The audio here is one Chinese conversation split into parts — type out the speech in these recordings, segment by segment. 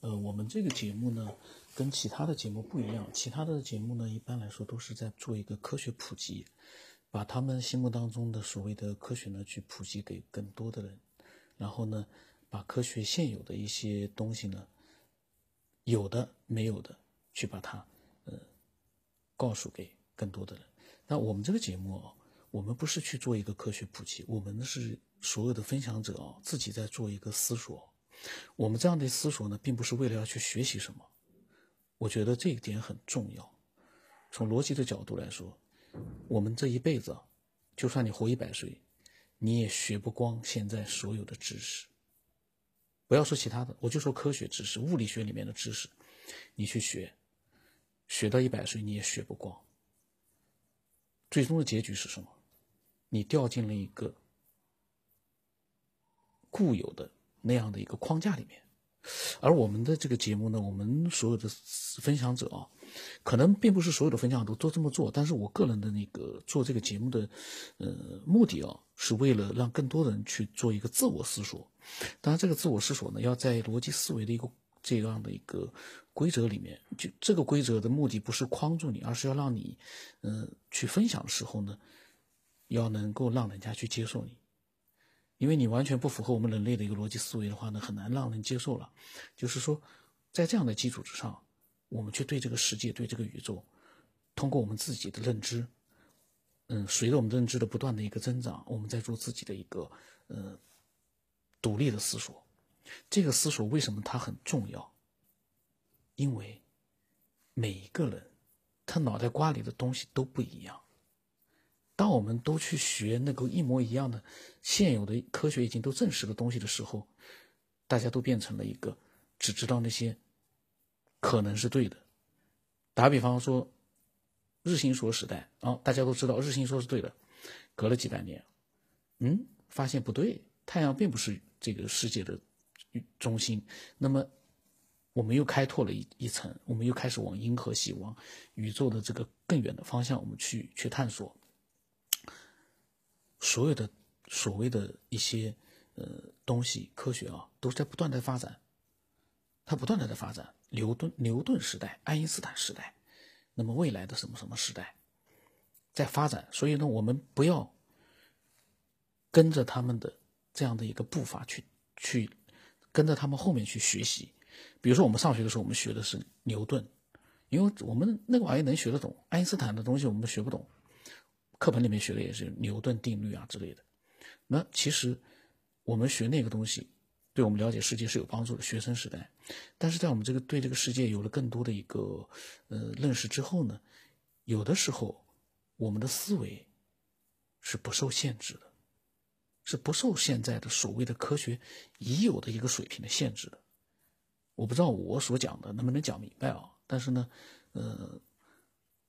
呃，我们这个节目呢，跟其他的节目不一样。其他的节目呢，一般来说都是在做一个科学普及，把他们心目当中的所谓的科学呢，去普及给更多的人。然后呢，把科学现有的一些东西呢，有的没有的，去把它呃告诉给更多的人。那我们这个节目啊，我们不是去做一个科学普及，我们是所有的分享者啊，自己在做一个思索。我们这样的思索呢，并不是为了要去学习什么，我觉得这一点很重要。从逻辑的角度来说，我们这一辈子，就算你活一百岁，你也学不光现在所有的知识。不要说其他的，我就说科学知识、物理学里面的知识，你去学，学到一百岁你也学不光。最终的结局是什么？你掉进了一个固有的。那样的一个框架里面，而我们的这个节目呢，我们所有的分享者啊，可能并不是所有的分享都都这么做，但是我个人的那个做这个节目的，呃，目的啊，是为了让更多人去做一个自我思索。当然，这个自我思索呢，要在逻辑思维的一个这样的一个规则里面，就这个规则的目的不是框住你，而是要让你，嗯，去分享的时候呢，要能够让人家去接受你。因为你完全不符合我们人类的一个逻辑思维的话呢，很难让人接受了。就是说，在这样的基础之上，我们去对这个世界、对这个宇宙，通过我们自己的认知，嗯，随着我们认知的不断的一个增长，我们在做自己的一个呃独立的思索。这个思索为什么它很重要？因为每一个人他脑袋瓜里的东西都不一样。当我们都去学那个一模一样的现有的科学已经都证实的东西的时候，大家都变成了一个只知道那些可能是对的。打比方说，日心说时代啊，大家都知道日心说是对的。隔了几百年，嗯，发现不对，太阳并不是这个世界的中心。那么，我们又开拓了一一层，我们又开始往银河系、往宇宙的这个更远的方向，我们去去探索。所有的所谓的一些呃东西，科学啊，都是在不断的发展，它不断的在发展。牛顿牛顿时代、爱因斯坦时代，那么未来的什么什么时代，在发展。所以呢，我们不要跟着他们的这样的一个步伐去去跟着他们后面去学习。比如说，我们上学的时候，我们学的是牛顿，因为我们那个玩意能学得懂，爱因斯坦的东西我们学不懂。课本里面学的也是牛顿定律啊之类的，那其实我们学那个东西，对我们了解世界是有帮助的。学生时代，但是在我们这个对这个世界有了更多的一个呃认识之后呢，有的时候我们的思维是不受限制的，是不受现在的所谓的科学已有的一个水平的限制的。我不知道我所讲的能不能讲明白啊？但是呢，呃，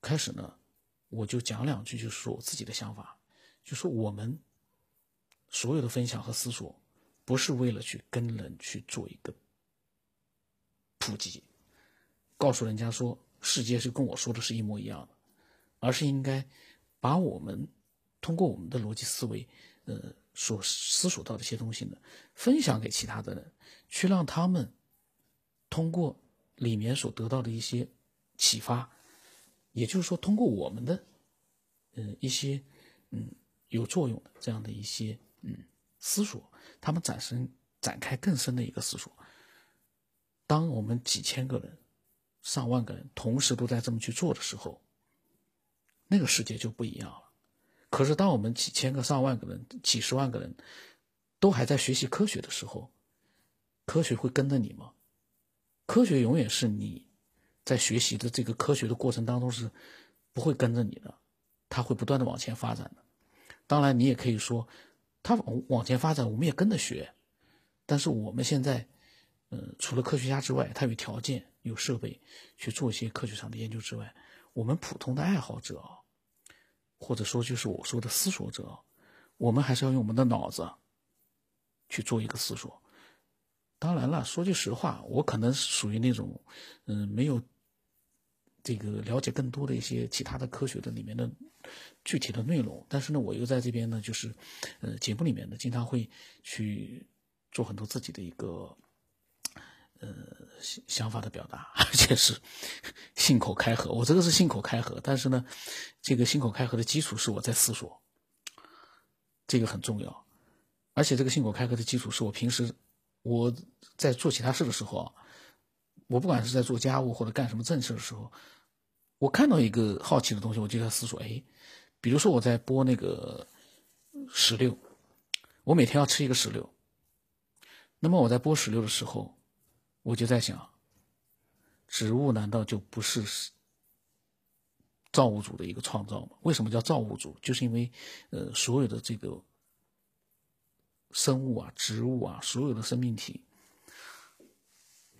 开始呢。我就讲两句，就是说我自己的想法，就说我们所有的分享和思索，不是为了去跟人去做一个普及，告诉人家说世界是跟我说的是一模一样的，而是应该把我们通过我们的逻辑思维，呃，所思索到的一些东西呢，分享给其他的人，去让他们通过里面所得到的一些启发。也就是说，通过我们的，嗯，一些，嗯，有作用的这样的一些，嗯，思索，他们展生展开更深的一个思索。当我们几千个人、上万个人同时都在这么去做的时候，那个世界就不一样了。可是，当我们几千个、上万个人、几十万个人都还在学习科学的时候，科学会跟着你吗？科学永远是你。在学习的这个科学的过程当中是不会跟着你的，它会不断的往前发展的。当然，你也可以说，它往往前发展，我们也跟着学。但是我们现在，呃，除了科学家之外，他有条件、有设备去做一些科学上的研究之外，我们普通的爱好者，或者说就是我说的思索者，我们还是要用我们的脑子去做一个思索。当然了，说句实话，我可能属于那种，嗯，没有这个了解更多的一些其他的科学的里面的具体的内容。但是呢，我又在这边呢，就是，呃，节目里面呢，经常会去做很多自己的一个，呃，想法的表达，而且是信口开河。我这个是信口开河，但是呢，这个信口开河的基础是我在思索，这个很重要。而且这个信口开河的基础是我平时我在做其他事的时候，我不管是在做家务或者干什么正事的时候，我看到一个好奇的东西，我就在思索：哎，比如说我在剥那个石榴，我每天要吃一个石榴，那么我在剥石榴的时候，我就在想，植物难道就不是造物主的一个创造吗？为什么叫造物主？就是因为呃，所有的这个。生物啊，植物啊，所有的生命体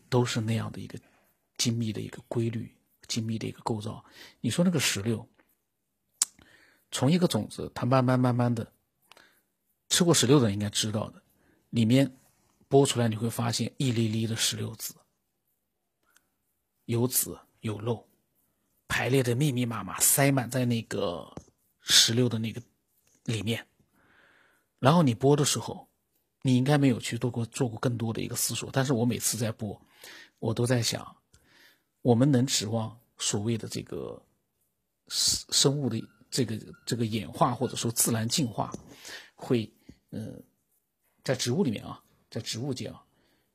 都是那样的一个精密的一个规律、精密的一个构造。你说那个石榴，从一个种子，它慢慢慢慢的，吃过石榴的人应该知道的，里面剥出来你会发现一粒粒的石榴籽，有籽有肉，排列的密密麻麻，塞满在那个石榴的那个里面。然后你播的时候，你应该没有去做过做过更多的一个思索。但是我每次在播，我都在想，我们能指望所谓的这个生生物的这个这个演化或者说自然进化，会呃，在植物里面啊，在植物界啊，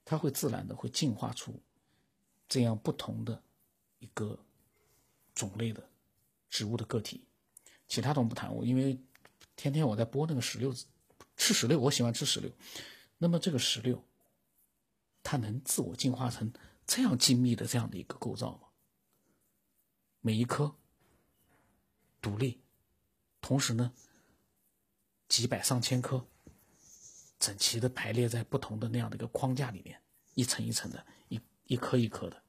它会自然的会进化出这样不同的一个种类的植物的个体。其他都不谈，我因为天天我在播那个石榴子。吃石榴，我喜欢吃石榴。那么这个石榴，它能自我进化成这样精密的这样的一个构造吗？每一颗独立，同时呢，几百上千颗整齐的排列在不同的那样的一个框架里面，一层一层的，一一颗一颗的，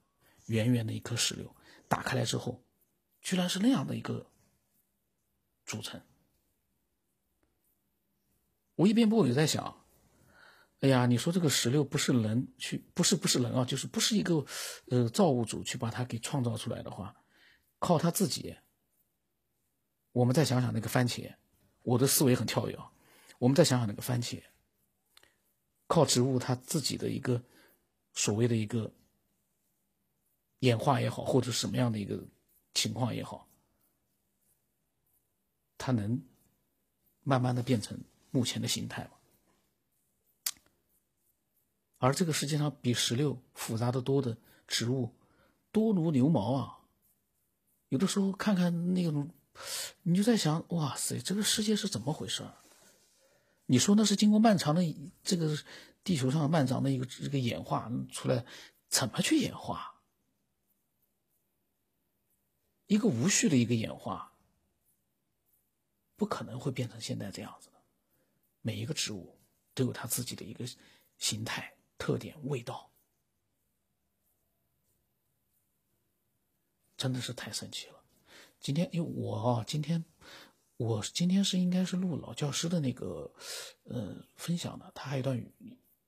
圆圆的一颗石榴，打开来之后，居然是那样的一个组成。我一边播，我就在想，哎呀，你说这个石榴不是人去，不是不是人啊，就是不是一个呃造物主去把它给创造出来的话，靠他自己。我们再想想那个番茄，我的思维很跳跃啊。我们再想想那个番茄，靠植物它自己的一个所谓的一个演化也好，或者什么样的一个情况也好，它能慢慢的变成。目前的形态嘛，而这个世界上比石榴复杂的多的植物，多如牛毛啊！有的时候看看那种，你就在想：哇塞，这个世界是怎么回事？你说那是经过漫长的这个地球上漫长的一个这个演化出来，怎么去演化？一个无序的一个演化，不可能会变成现在这样子的。每一个植物都有它自己的一个形态、特点、味道，真的是太神奇了。今天，因为我啊，今天我今天是应该是录老教师的那个呃分享的，他还有一段语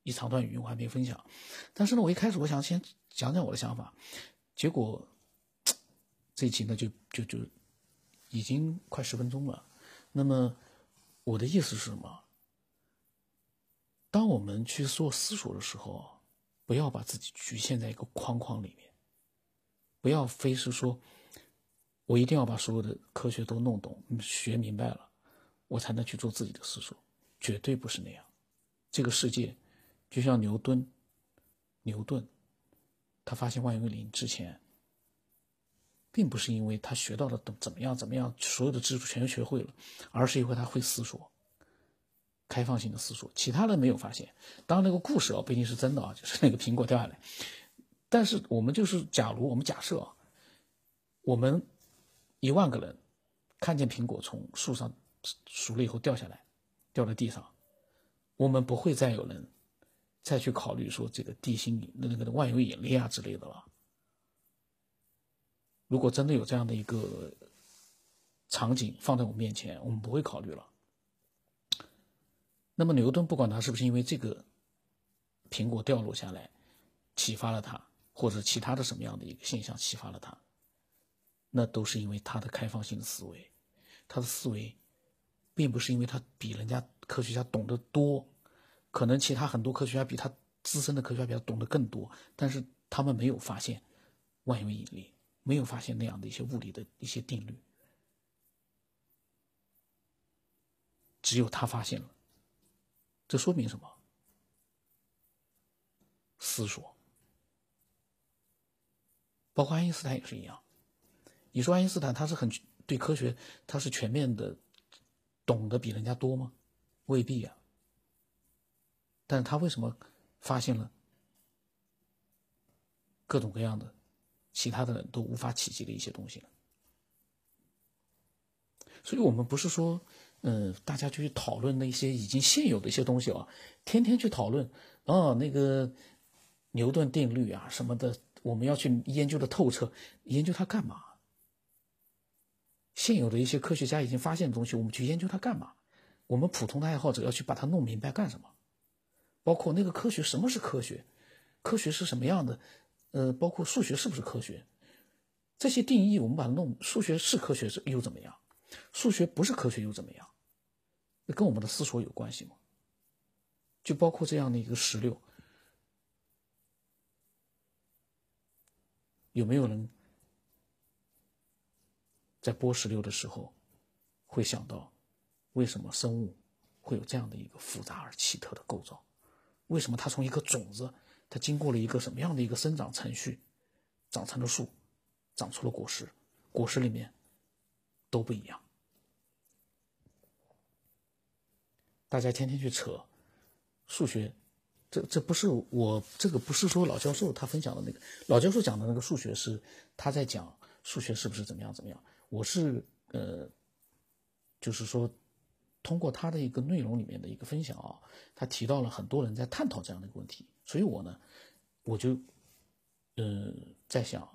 一长段语音我还没分享。但是呢，我一开始我想先讲讲我的想法，结果这一期呢就就就已经快十分钟了。那么我的意思是什么？当我们去做思索的时候，不要把自己局限在一个框框里面，不要非是说，我一定要把所有的科学都弄懂、学明白了，我才能去做自己的思索，绝对不是那样。这个世界，就像牛顿，牛顿，他发现万有引力之前，并不是因为他学到了怎怎么样怎么样，所有的知识全学会了，而是因为他会思索。开放性的思索，其他人没有发现。当然，那个故事啊不一定是真的啊，就是那个苹果掉下来。但是我们就是，假如我们假设啊，我们一万个人看见苹果从树上熟了以后掉下来，掉在地上，我们不会再有人再去考虑说这个地心引那个万有引力啊之类的了。如果真的有这样的一个场景放在我们面前，我们不会考虑了。那么牛顿不管他是不是因为这个苹果掉落下来启发了他，或者其他的什么样的一个现象启发了他，那都是因为他的开放性的思维，他的思维并不是因为他比人家科学家懂得多，可能其他很多科学家比他资深的科学家比他懂得更多，但是他们没有发现万有引力，没有发现那样的一些物理的一些定律，只有他发现了。这说明什么？思索。包括爱因斯坦也是一样。你说爱因斯坦他是很对科学，他是全面的，懂得比人家多吗？未必啊。但是他为什么发现了各种各样的其他的人都无法企及的一些东西呢？所以我们不是说。嗯，大家就去讨论那些已经现有的一些东西啊，天天去讨论哦，那个牛顿定律啊什么的，我们要去研究的透彻，研究它干嘛？现有的一些科学家已经发现的东西，我们去研究它干嘛？我们普通的爱好者要去把它弄明白干什么？包括那个科学，什么是科学？科学是什么样的？呃，包括数学是不是科学？这些定义我们把它弄，数学是科学是又怎么样？数学不是科学又怎么样？那跟我们的思索有关系吗？就包括这样的一个石榴，有没有人在剥石榴的时候会想到，为什么生物会有这样的一个复杂而奇特的构造？为什么它从一个种子，它经过了一个什么样的一个生长程序，长成了树，长出了果实，果实里面？都不一样。大家天天去扯数学，这这不是我这个不是说老教授他分享的那个老教授讲的那个数学是他在讲数学是不是怎么样怎么样？我是呃，就是说通过他的一个内容里面的一个分享啊，他提到了很多人在探讨这样的一个问题，所以我呢我就呃在想，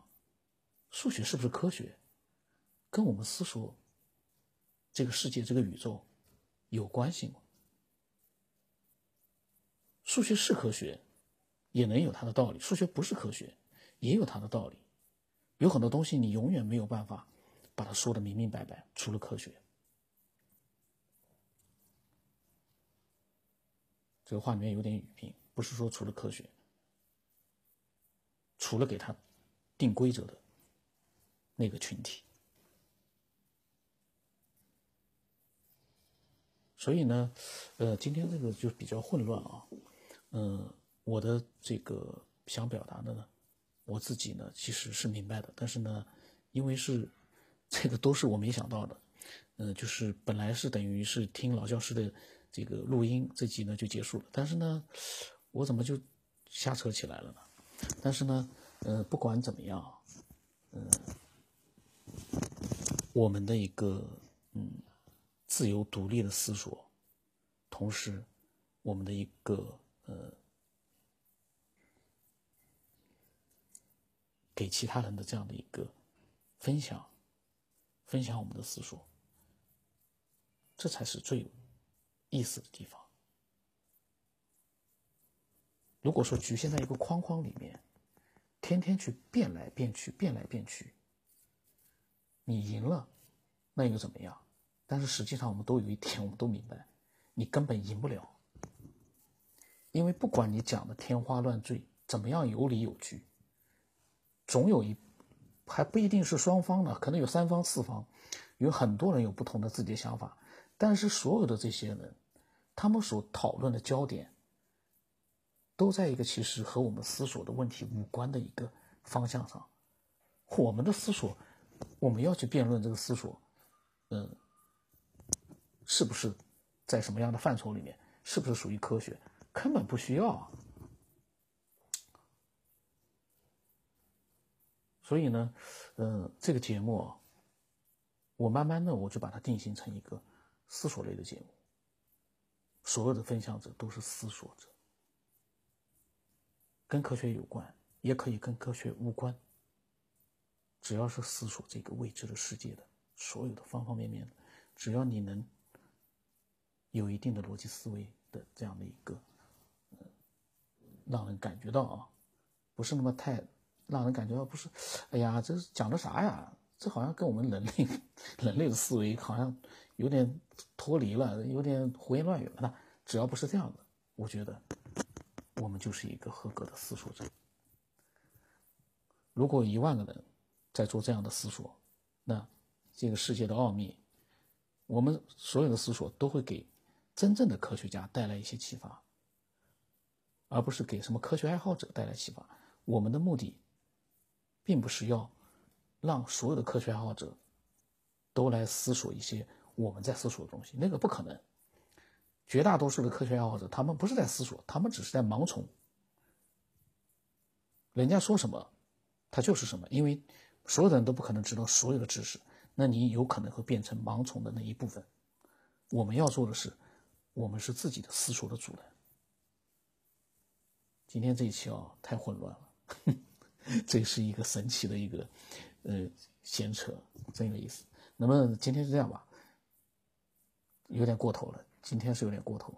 数学是不是科学？跟我们思索这个世界、这个宇宙有关系吗？数学是科学，也能有它的道理；数学不是科学，也有它的道理。有很多东西你永远没有办法把它说的明明白白，除了科学。这个话里面有点语病，不是说除了科学，除了给他定规则的那个群体。所以呢，呃，今天这个就比较混乱啊，嗯，我的这个想表达的呢，我自己呢其实是明白的，但是呢，因为是这个都是我没想到的，嗯，就是本来是等于是听老教师的这个录音，这集呢就结束了，但是呢，我怎么就瞎扯起来了呢？但是呢，呃，不管怎么样，嗯，我们的一个嗯。自由独立的思索，同时，我们的一个呃，给其他人的这样的一个分享，分享我们的思索，这才是最有意思的地方。如果说局限在一个框框里面，天天去变来变去，变来变去，你赢了，那又怎么样？但是实际上，我们都有一点，我们都明白，你根本赢不了，因为不管你讲的天花乱坠，怎么样有理有据，总有一，还不一定是双方呢，可能有三方四方，有很多人有不同的自己的想法，但是所有的这些人，他们所讨论的焦点，都在一个其实和我们思索的问题无关的一个方向上，我们的思索，我们要去辩论这个思索，嗯。是不是在什么样的范畴里面？是不是属于科学？根本不需要。所以呢，嗯，这个节目，我慢慢的我就把它定型成一个思索类的节目。所有的分享者都是思索者，跟科学有关，也可以跟科学无关。只要是思索这个未知的世界的所有的方方面面，只要你能。有一定的逻辑思维的这样的一个，让人感觉到啊，不是那么太让人感觉到不是，哎呀，这是讲的啥呀？这好像跟我们人类人类的思维好像有点脱离了，有点胡言乱语了。那只要不是这样的，我觉得我们就是一个合格的思索者。如果一万个人在做这样的思索，那这个世界的奥秘，我们所有的思索都会给真正的科学家带来一些启发，而不是给什么科学爱好者带来启发。我们的目的，并不是要让所有的科学爱好者都来思索一些我们在思索的东西，那个不可能。绝大多数的科学爱好者，他们不是在思索，他们只是在盲从。人家说什么，他就是什么，因为所有的人都不可能知道所有的知识，那你有可能会变成盲从的那一部分。我们要做的是，我们是自己的思索的主人。今天这一期啊，太混乱了，这是一个神奇的一个呃闲扯，真有意思。那么今天是这样吧，有点过头了。今天是有点过头。